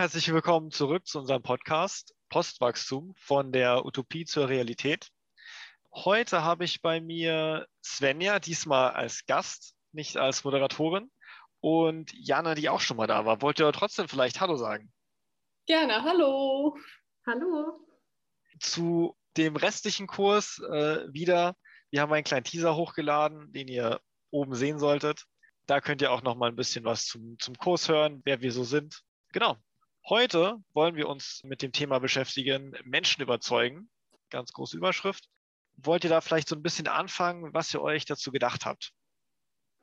Herzlich willkommen zurück zu unserem Podcast Postwachstum von der Utopie zur Realität. Heute habe ich bei mir Svenja, diesmal als Gast, nicht als Moderatorin, und Jana, die auch schon mal da war. Wollt ihr trotzdem vielleicht Hallo sagen? Gerne, hallo. Hallo. Zu dem restlichen Kurs äh, wieder. Wir haben einen kleinen Teaser hochgeladen, den ihr oben sehen solltet. Da könnt ihr auch noch mal ein bisschen was zum, zum Kurs hören, wer wir so sind. Genau. Heute wollen wir uns mit dem Thema beschäftigen, Menschen überzeugen. Ganz große Überschrift. Wollt ihr da vielleicht so ein bisschen anfangen, was ihr euch dazu gedacht habt?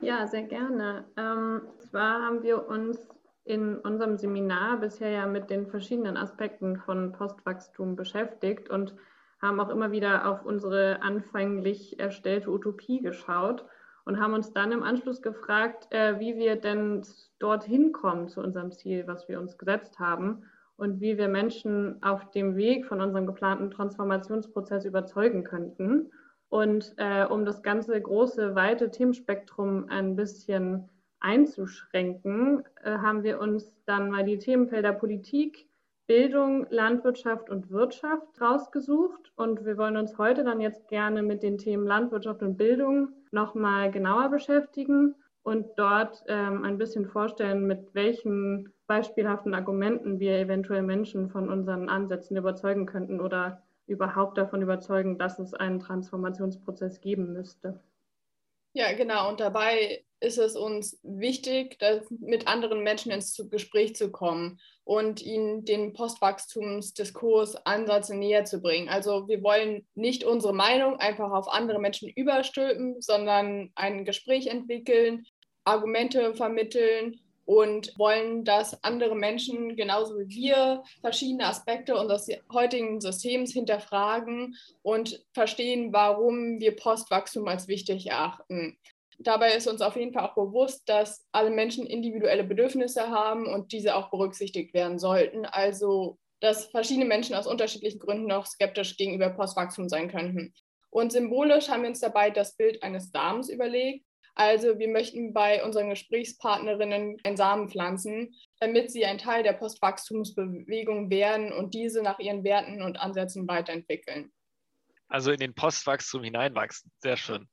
Ja, sehr gerne. Ähm, zwar haben wir uns in unserem Seminar bisher ja mit den verschiedenen Aspekten von Postwachstum beschäftigt und haben auch immer wieder auf unsere anfänglich erstellte Utopie geschaut und haben uns dann im Anschluss gefragt, äh, wie wir denn dorthin kommen zu unserem Ziel, was wir uns gesetzt haben und wie wir Menschen auf dem Weg von unserem geplanten Transformationsprozess überzeugen könnten. Und äh, um das ganze große, weite Themenspektrum ein bisschen einzuschränken, äh, haben wir uns dann mal die Themenfelder Politik, Bildung, Landwirtschaft und Wirtschaft rausgesucht. Und wir wollen uns heute dann jetzt gerne mit den Themen Landwirtschaft und Bildung nochmal genauer beschäftigen und dort ähm, ein bisschen vorstellen, mit welchen beispielhaften Argumenten wir eventuell Menschen von unseren Ansätzen überzeugen könnten oder überhaupt davon überzeugen, dass es einen Transformationsprozess geben müsste. Ja, genau. Und dabei ist es uns wichtig, mit anderen Menschen ins Gespräch zu kommen und ihnen den Postwachstumsdiskurs Ansätze näher zu bringen. Also wir wollen nicht unsere Meinung einfach auf andere Menschen überstülpen, sondern ein Gespräch entwickeln, Argumente vermitteln und wollen, dass andere Menschen genauso wie wir verschiedene Aspekte unseres heutigen Systems hinterfragen und verstehen, warum wir Postwachstum als wichtig erachten. Dabei ist uns auf jeden Fall auch bewusst, dass alle Menschen individuelle Bedürfnisse haben und diese auch berücksichtigt werden sollten. Also, dass verschiedene Menschen aus unterschiedlichen Gründen noch skeptisch gegenüber Postwachstum sein könnten. Und symbolisch haben wir uns dabei das Bild eines Samens überlegt. Also wir möchten bei unseren Gesprächspartnerinnen einen Samen pflanzen, damit sie ein Teil der Postwachstumsbewegung werden und diese nach ihren Werten und Ansätzen weiterentwickeln. Also in den Postwachstum hineinwachsen. Sehr schön.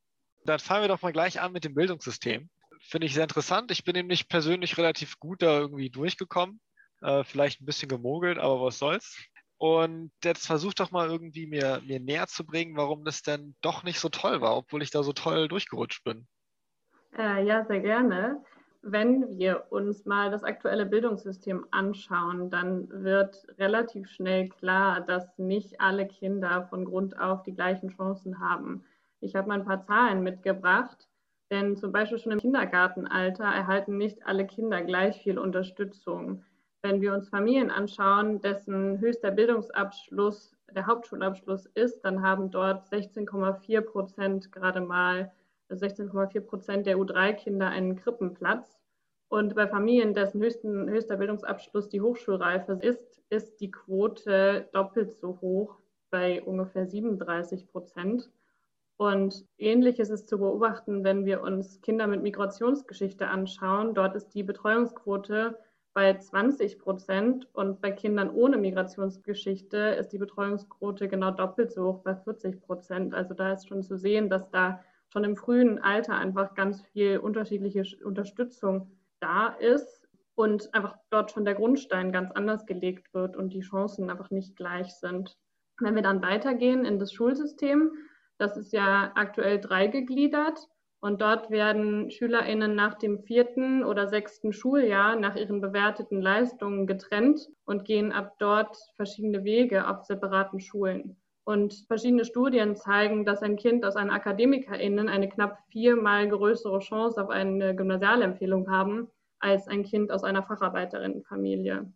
Dann fangen wir doch mal gleich an mit dem Bildungssystem. Finde ich sehr interessant. Ich bin nämlich persönlich relativ gut da irgendwie durchgekommen. Äh, vielleicht ein bisschen gemogelt, aber was soll's. Und jetzt versucht doch mal irgendwie mir, mir näher zu bringen, warum das denn doch nicht so toll war, obwohl ich da so toll durchgerutscht bin. Äh, ja, sehr gerne. Wenn wir uns mal das aktuelle Bildungssystem anschauen, dann wird relativ schnell klar, dass nicht alle Kinder von Grund auf die gleichen Chancen haben. Ich habe mal ein paar Zahlen mitgebracht, denn zum Beispiel schon im Kindergartenalter erhalten nicht alle Kinder gleich viel Unterstützung. Wenn wir uns Familien anschauen, dessen höchster Bildungsabschluss der Hauptschulabschluss ist, dann haben dort 16,4 Prozent gerade mal 16,4 Prozent der U3-Kinder einen Krippenplatz. Und bei Familien, dessen höchsten, höchster Bildungsabschluss die Hochschulreife ist, ist die Quote doppelt so hoch bei ungefähr 37 Prozent. Und ähnlich ist zu beobachten, wenn wir uns Kinder mit Migrationsgeschichte anschauen. Dort ist die Betreuungsquote bei 20 Prozent und bei Kindern ohne Migrationsgeschichte ist die Betreuungsquote genau doppelt so hoch bei 40 Prozent. Also da ist schon zu sehen, dass da schon im frühen Alter einfach ganz viel unterschiedliche Unterstützung da ist und einfach dort schon der Grundstein ganz anders gelegt wird und die Chancen einfach nicht gleich sind. Wenn wir dann weitergehen in das Schulsystem, das ist ja aktuell dreigegliedert und dort werden SchülerInnen nach dem vierten oder sechsten Schuljahr nach ihren bewerteten Leistungen getrennt und gehen ab dort verschiedene Wege auf separaten Schulen. Und verschiedene Studien zeigen, dass ein Kind aus einer AkademikerInnen eine knapp viermal größere Chance auf eine Gymnasialempfehlung haben, als ein Kind aus einer Facharbeiterinnenfamilie.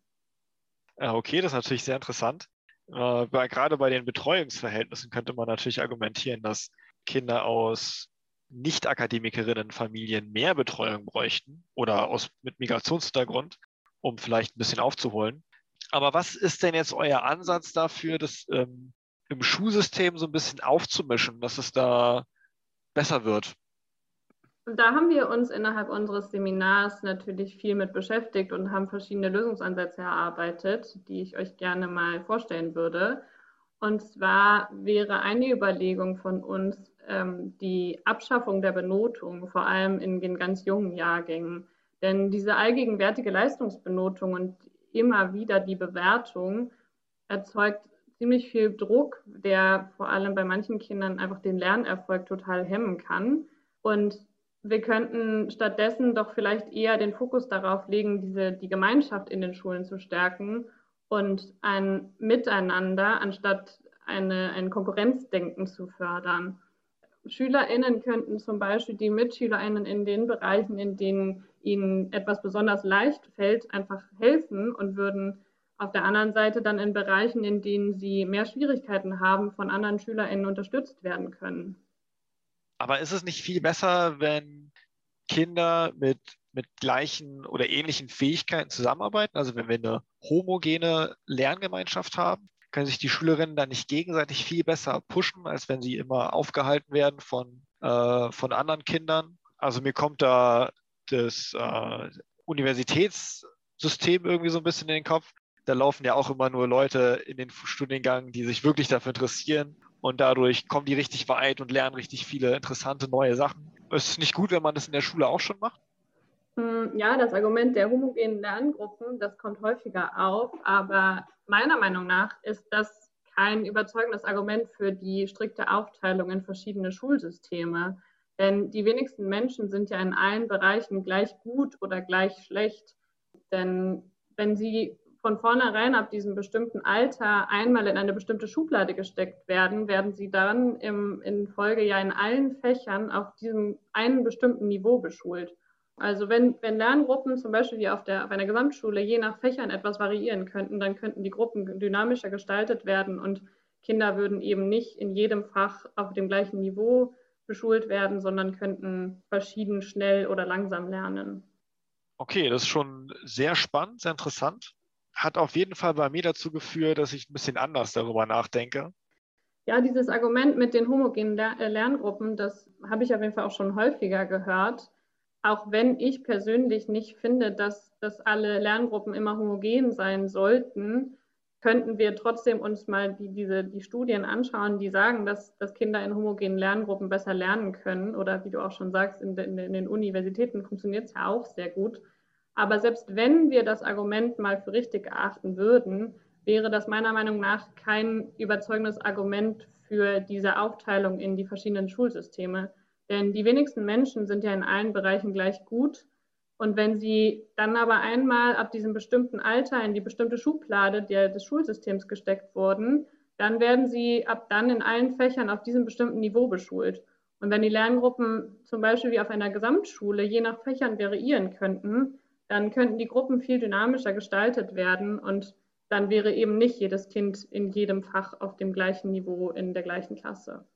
Okay, das ist natürlich sehr interessant. Äh, gerade bei den Betreuungsverhältnissen könnte man natürlich argumentieren, dass Kinder aus Nicht-Akademikerinnenfamilien mehr Betreuung bräuchten oder aus, mit Migrationshintergrund, um vielleicht ein bisschen aufzuholen. Aber was ist denn jetzt euer Ansatz dafür, dass ähm, im Schulsystem so ein bisschen aufzumischen, dass es da besser wird? Da haben wir uns innerhalb unseres Seminars natürlich viel mit beschäftigt und haben verschiedene Lösungsansätze erarbeitet, die ich euch gerne mal vorstellen würde. Und zwar wäre eine Überlegung von uns ähm, die Abschaffung der Benotung, vor allem in den ganz jungen Jahrgängen. Denn diese allgegenwärtige Leistungsbenotung und immer wieder die Bewertung erzeugt ziemlich viel Druck, der vor allem bei manchen Kindern einfach den Lernerfolg total hemmen kann. Und wir könnten stattdessen doch vielleicht eher den Fokus darauf legen, diese, die Gemeinschaft in den Schulen zu stärken und ein Miteinander anstatt eine, ein Konkurrenzdenken zu fördern. SchülerInnen könnten zum Beispiel die MitschülerInnen in den Bereichen, in denen ihnen etwas besonders leicht fällt, einfach helfen und würden auf der anderen Seite dann in Bereichen, in denen sie mehr Schwierigkeiten haben, von anderen SchülerInnen unterstützt werden können. Aber ist es nicht viel besser, wenn Kinder mit, mit gleichen oder ähnlichen Fähigkeiten zusammenarbeiten? Also wenn wir eine homogene Lerngemeinschaft haben, können sich die Schülerinnen dann nicht gegenseitig viel besser pushen, als wenn sie immer aufgehalten werden von, äh, von anderen Kindern. Also mir kommt da das äh, Universitätssystem irgendwie so ein bisschen in den Kopf. Da laufen ja auch immer nur Leute in den Studiengang, die sich wirklich dafür interessieren und dadurch kommen die richtig weit und lernen richtig viele interessante neue Sachen. Ist es nicht gut, wenn man das in der Schule auch schon macht? Hm, ja, das Argument der homogenen Lerngruppen, das kommt häufiger auf, aber meiner Meinung nach ist das kein überzeugendes Argument für die strikte Aufteilung in verschiedene Schulsysteme. Denn die wenigsten Menschen sind ja in allen Bereichen gleich gut oder gleich schlecht. Denn wenn sie von vornherein ab diesem bestimmten Alter einmal in eine bestimmte Schublade gesteckt werden, werden sie dann im, in Folge ja in allen Fächern auf diesem einen bestimmten Niveau beschult. Also wenn, wenn Lerngruppen zum Beispiel wie auf, der, auf einer Gesamtschule je nach Fächern etwas variieren könnten, dann könnten die Gruppen dynamischer gestaltet werden und Kinder würden eben nicht in jedem Fach auf dem gleichen Niveau beschult werden, sondern könnten verschieden schnell oder langsam lernen. Okay, das ist schon sehr spannend, sehr interessant hat auf jeden Fall bei mir dazu geführt, dass ich ein bisschen anders darüber nachdenke. Ja, dieses Argument mit den homogenen äh, Lerngruppen, das habe ich auf jeden Fall auch schon häufiger gehört. Auch wenn ich persönlich nicht finde, dass, dass alle Lerngruppen immer homogen sein sollten, könnten wir trotzdem uns mal die, diese, die Studien anschauen, die sagen, dass, dass Kinder in homogenen Lerngruppen besser lernen können. Oder wie du auch schon sagst, in, in, in den Universitäten funktioniert es ja auch sehr gut. Aber selbst wenn wir das Argument mal für richtig erachten würden, wäre das meiner Meinung nach kein überzeugendes Argument für diese Aufteilung in die verschiedenen Schulsysteme. Denn die wenigsten Menschen sind ja in allen Bereichen gleich gut. Und wenn sie dann aber einmal ab diesem bestimmten Alter in die bestimmte Schublade des Schulsystems gesteckt wurden, dann werden sie ab dann in allen Fächern auf diesem bestimmten Niveau beschult. Und wenn die Lerngruppen zum Beispiel wie auf einer Gesamtschule je nach Fächern variieren könnten, dann könnten die Gruppen viel dynamischer gestaltet werden und dann wäre eben nicht jedes Kind in jedem Fach auf dem gleichen Niveau in der gleichen Klasse.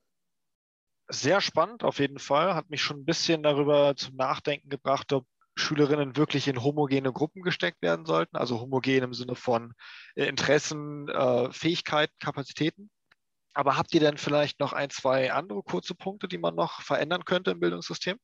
Sehr spannend auf jeden Fall, hat mich schon ein bisschen darüber zum Nachdenken gebracht, ob Schülerinnen wirklich in homogene Gruppen gesteckt werden sollten, also homogen im Sinne von äh, Interessen, äh, Fähigkeiten, Kapazitäten. Aber habt ihr denn vielleicht noch ein, zwei andere kurze Punkte, die man noch verändern könnte im Bildungssystem?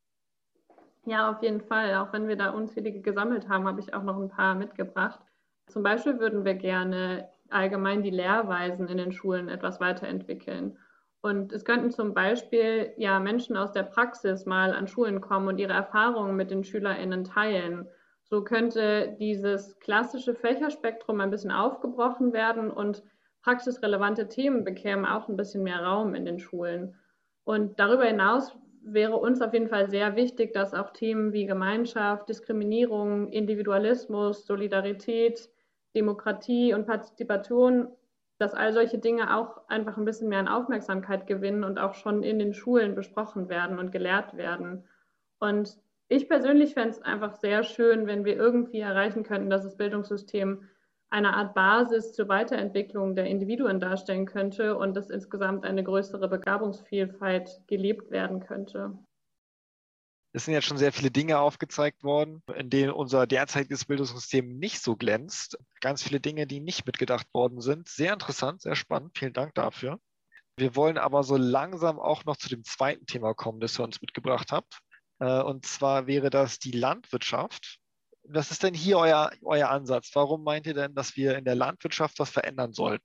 Ja, auf jeden Fall. Auch wenn wir da unzählige gesammelt haben, habe ich auch noch ein paar mitgebracht. Zum Beispiel würden wir gerne allgemein die Lehrweisen in den Schulen etwas weiterentwickeln. Und es könnten zum Beispiel ja Menschen aus der Praxis mal an Schulen kommen und ihre Erfahrungen mit den SchülerInnen teilen. So könnte dieses klassische Fächerspektrum ein bisschen aufgebrochen werden und praxisrelevante Themen bekämen auch ein bisschen mehr Raum in den Schulen. Und darüber hinaus wäre uns auf jeden Fall sehr wichtig, dass auch Themen wie Gemeinschaft, Diskriminierung, Individualismus, Solidarität, Demokratie und Partizipation, dass all solche Dinge auch einfach ein bisschen mehr an Aufmerksamkeit gewinnen und auch schon in den Schulen besprochen werden und gelehrt werden. Und ich persönlich fände es einfach sehr schön, wenn wir irgendwie erreichen könnten, dass das Bildungssystem eine Art Basis zur Weiterentwicklung der Individuen darstellen könnte und dass insgesamt eine größere Begabungsvielfalt gelebt werden könnte. Es sind jetzt schon sehr viele Dinge aufgezeigt worden, in denen unser derzeitiges Bildungssystem nicht so glänzt. Ganz viele Dinge, die nicht mitgedacht worden sind. Sehr interessant, sehr spannend. Vielen Dank dafür. Wir wollen aber so langsam auch noch zu dem zweiten Thema kommen, das ihr uns mitgebracht habt. Äh, und zwar wäre das die Landwirtschaft. Was ist denn hier euer, euer Ansatz? Warum meint ihr denn, dass wir in der Landwirtschaft was verändern sollten?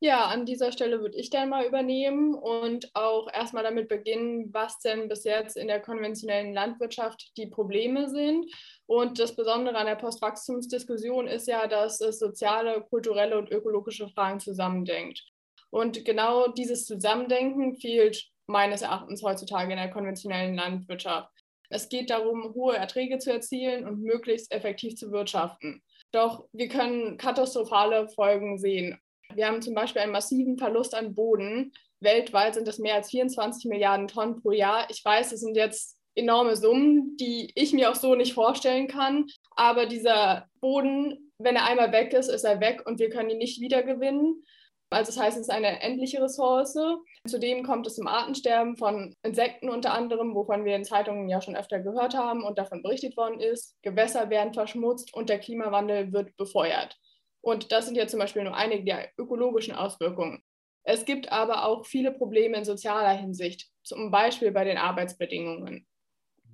Ja, an dieser Stelle würde ich dann mal übernehmen und auch erstmal damit beginnen, was denn bis jetzt in der konventionellen Landwirtschaft die Probleme sind. Und das Besondere an der Postwachstumsdiskussion ist ja, dass es soziale, kulturelle und ökologische Fragen zusammendenkt. Und genau dieses Zusammendenken fehlt meines Erachtens heutzutage in der konventionellen Landwirtschaft. Es geht darum, hohe Erträge zu erzielen und möglichst effektiv zu wirtschaften. Doch wir können katastrophale Folgen sehen. Wir haben zum Beispiel einen massiven Verlust an Boden. Weltweit sind es mehr als 24 Milliarden Tonnen pro Jahr. Ich weiß, das sind jetzt enorme Summen, die ich mir auch so nicht vorstellen kann. Aber dieser Boden, wenn er einmal weg ist, ist er weg und wir können ihn nicht wiedergewinnen. Also das heißt, es ist eine endliche Ressource. Zudem kommt es zum Artensterben von Insekten unter anderem, wovon wir in Zeitungen ja schon öfter gehört haben und davon berichtet worden ist. Gewässer werden verschmutzt und der Klimawandel wird befeuert. Und das sind ja zum Beispiel nur einige der ökologischen Auswirkungen. Es gibt aber auch viele Probleme in sozialer Hinsicht, zum Beispiel bei den Arbeitsbedingungen.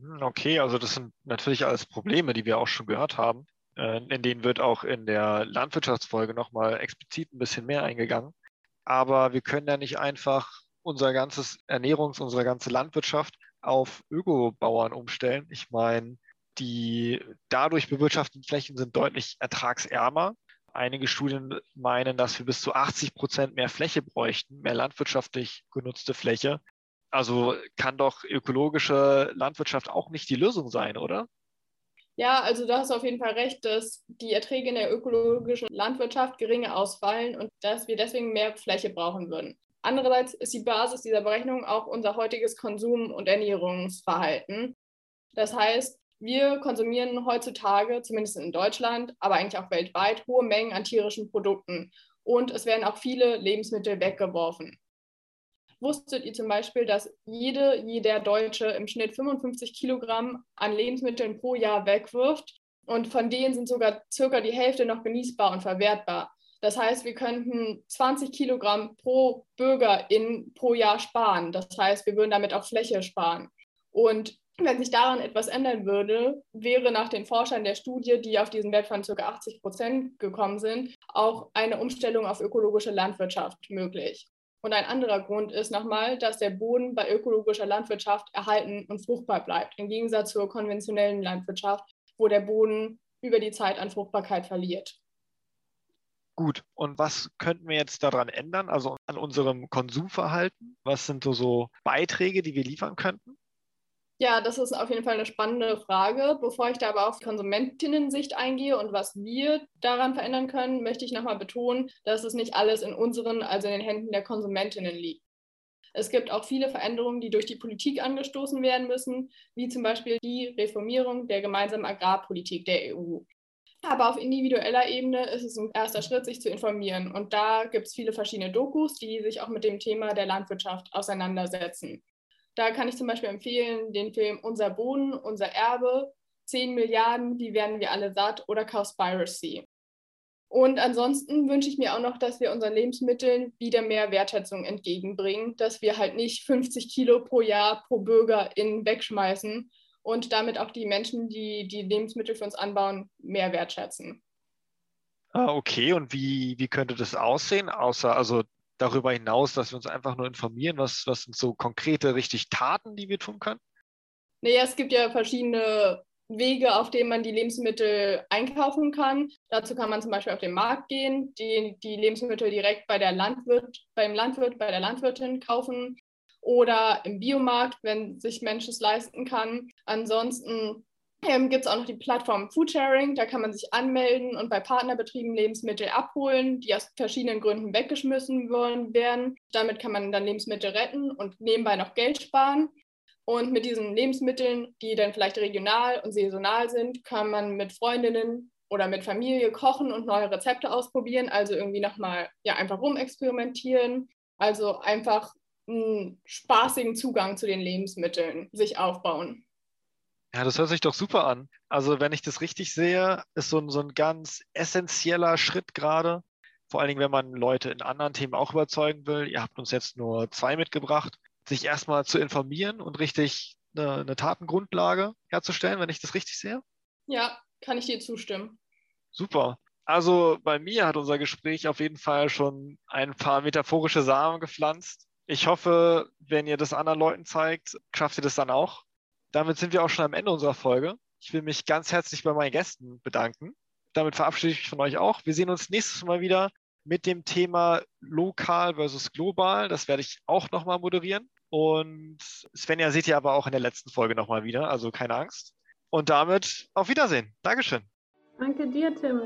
Hm, okay, also das sind natürlich alles Probleme, die wir auch schon gehört haben. Äh, in denen wird auch in der Landwirtschaftsfolge nochmal explizit ein bisschen mehr eingegangen. Aber wir können ja nicht einfach unser ganzes Ernährungs-, unsere ganze Landwirtschaft auf Ökobauern umstellen. Ich meine, die dadurch bewirtschafteten Flächen sind deutlich ertragsärmer. Einige Studien meinen, dass wir bis zu 80 Prozent mehr Fläche bräuchten, mehr landwirtschaftlich genutzte Fläche. Also kann doch ökologische Landwirtschaft auch nicht die Lösung sein, oder? Ja, also du hast auf jeden Fall recht, dass die Erträge in der ökologischen Landwirtschaft geringer ausfallen und dass wir deswegen mehr Fläche brauchen würden. Andererseits ist die Basis dieser Berechnung auch unser heutiges Konsum- und Ernährungsverhalten. Das heißt, wir konsumieren heutzutage, zumindest in Deutschland, aber eigentlich auch weltweit, hohe Mengen an tierischen Produkten. Und es werden auch viele Lebensmittel weggeworfen. Wusstet ihr zum Beispiel, dass jede, jeder Deutsche im Schnitt 55 Kilogramm an Lebensmitteln pro Jahr wegwirft? Und von denen sind sogar circa die Hälfte noch genießbar und verwertbar. Das heißt, wir könnten 20 Kilogramm pro Bürger in, pro Jahr sparen. Das heißt, wir würden damit auch Fläche sparen. Und wenn sich daran etwas ändern würde, wäre nach den Forschern der Studie, die auf diesen Wert von ca. 80 Prozent gekommen sind, auch eine Umstellung auf ökologische Landwirtschaft möglich. Und ein anderer Grund ist nochmal, dass der Boden bei ökologischer Landwirtschaft erhalten und fruchtbar bleibt, im Gegensatz zur konventionellen Landwirtschaft, wo der Boden über die Zeit an Fruchtbarkeit verliert. Gut, und was könnten wir jetzt daran ändern, also an unserem Konsumverhalten? Was sind so, so Beiträge, die wir liefern könnten? Ja, das ist auf jeden Fall eine spannende Frage. Bevor ich da aber auf Konsumentinnen-Sicht eingehe und was wir daran verändern können, möchte ich nochmal betonen, dass es nicht alles in unseren, also in den Händen der Konsumentinnen liegt. Es gibt auch viele Veränderungen, die durch die Politik angestoßen werden müssen, wie zum Beispiel die Reformierung der gemeinsamen Agrarpolitik der EU. Aber auf individueller Ebene ist es ein erster Schritt, sich zu informieren. Und da gibt es viele verschiedene Dokus, die sich auch mit dem Thema der Landwirtschaft auseinandersetzen. Da kann ich zum Beispiel empfehlen den Film Unser Boden, unser Erbe, 10 Milliarden, wie werden wir alle satt oder Cowspiracy. Und ansonsten wünsche ich mir auch noch, dass wir unseren Lebensmitteln wieder mehr Wertschätzung entgegenbringen, dass wir halt nicht 50 Kilo pro Jahr pro Bürger in wegschmeißen und damit auch die Menschen, die die Lebensmittel für uns anbauen, mehr wertschätzen. Ah, okay, und wie, wie könnte das aussehen? Außer, also darüber hinaus, dass wir uns einfach nur informieren, was, was sind so konkrete, richtig Taten, die wir tun können? Naja, es gibt ja verschiedene Wege, auf denen man die Lebensmittel einkaufen kann. Dazu kann man zum Beispiel auf den Markt gehen, die, die Lebensmittel direkt bei der Landwirt, beim Landwirt, bei der Landwirtin kaufen oder im Biomarkt, wenn sich Mensch es leisten kann. Ansonsten ähm, gibt es auch noch die Plattform Foodsharing. Da kann man sich anmelden und bei Partnerbetrieben Lebensmittel abholen, die aus verschiedenen Gründen weggeschmissen werden. Damit kann man dann Lebensmittel retten und nebenbei noch Geld sparen. Und mit diesen Lebensmitteln, die dann vielleicht regional und saisonal sind, kann man mit Freundinnen oder mit Familie kochen und neue Rezepte ausprobieren. Also irgendwie nochmal ja, einfach rumexperimentieren. Also einfach einen spaßigen Zugang zu den Lebensmitteln sich aufbauen. Ja, das hört sich doch super an. Also, wenn ich das richtig sehe, ist so ein, so ein ganz essentieller Schritt gerade. Vor allen Dingen, wenn man Leute in anderen Themen auch überzeugen will. Ihr habt uns jetzt nur zwei mitgebracht, sich erstmal zu informieren und richtig eine, eine Tatengrundlage herzustellen, wenn ich das richtig sehe. Ja, kann ich dir zustimmen. Super. Also bei mir hat unser Gespräch auf jeden Fall schon ein paar metaphorische Samen gepflanzt. Ich hoffe, wenn ihr das anderen Leuten zeigt, schafft ihr das dann auch. Damit sind wir auch schon am Ende unserer Folge. Ich will mich ganz herzlich bei meinen Gästen bedanken. Damit verabschiede ich mich von euch auch. Wir sehen uns nächstes Mal wieder mit dem Thema lokal versus global. Das werde ich auch nochmal moderieren. Und Svenja seht ihr aber auch in der letzten Folge nochmal wieder, also keine Angst. Und damit auf Wiedersehen. Dankeschön. Danke dir, Tim.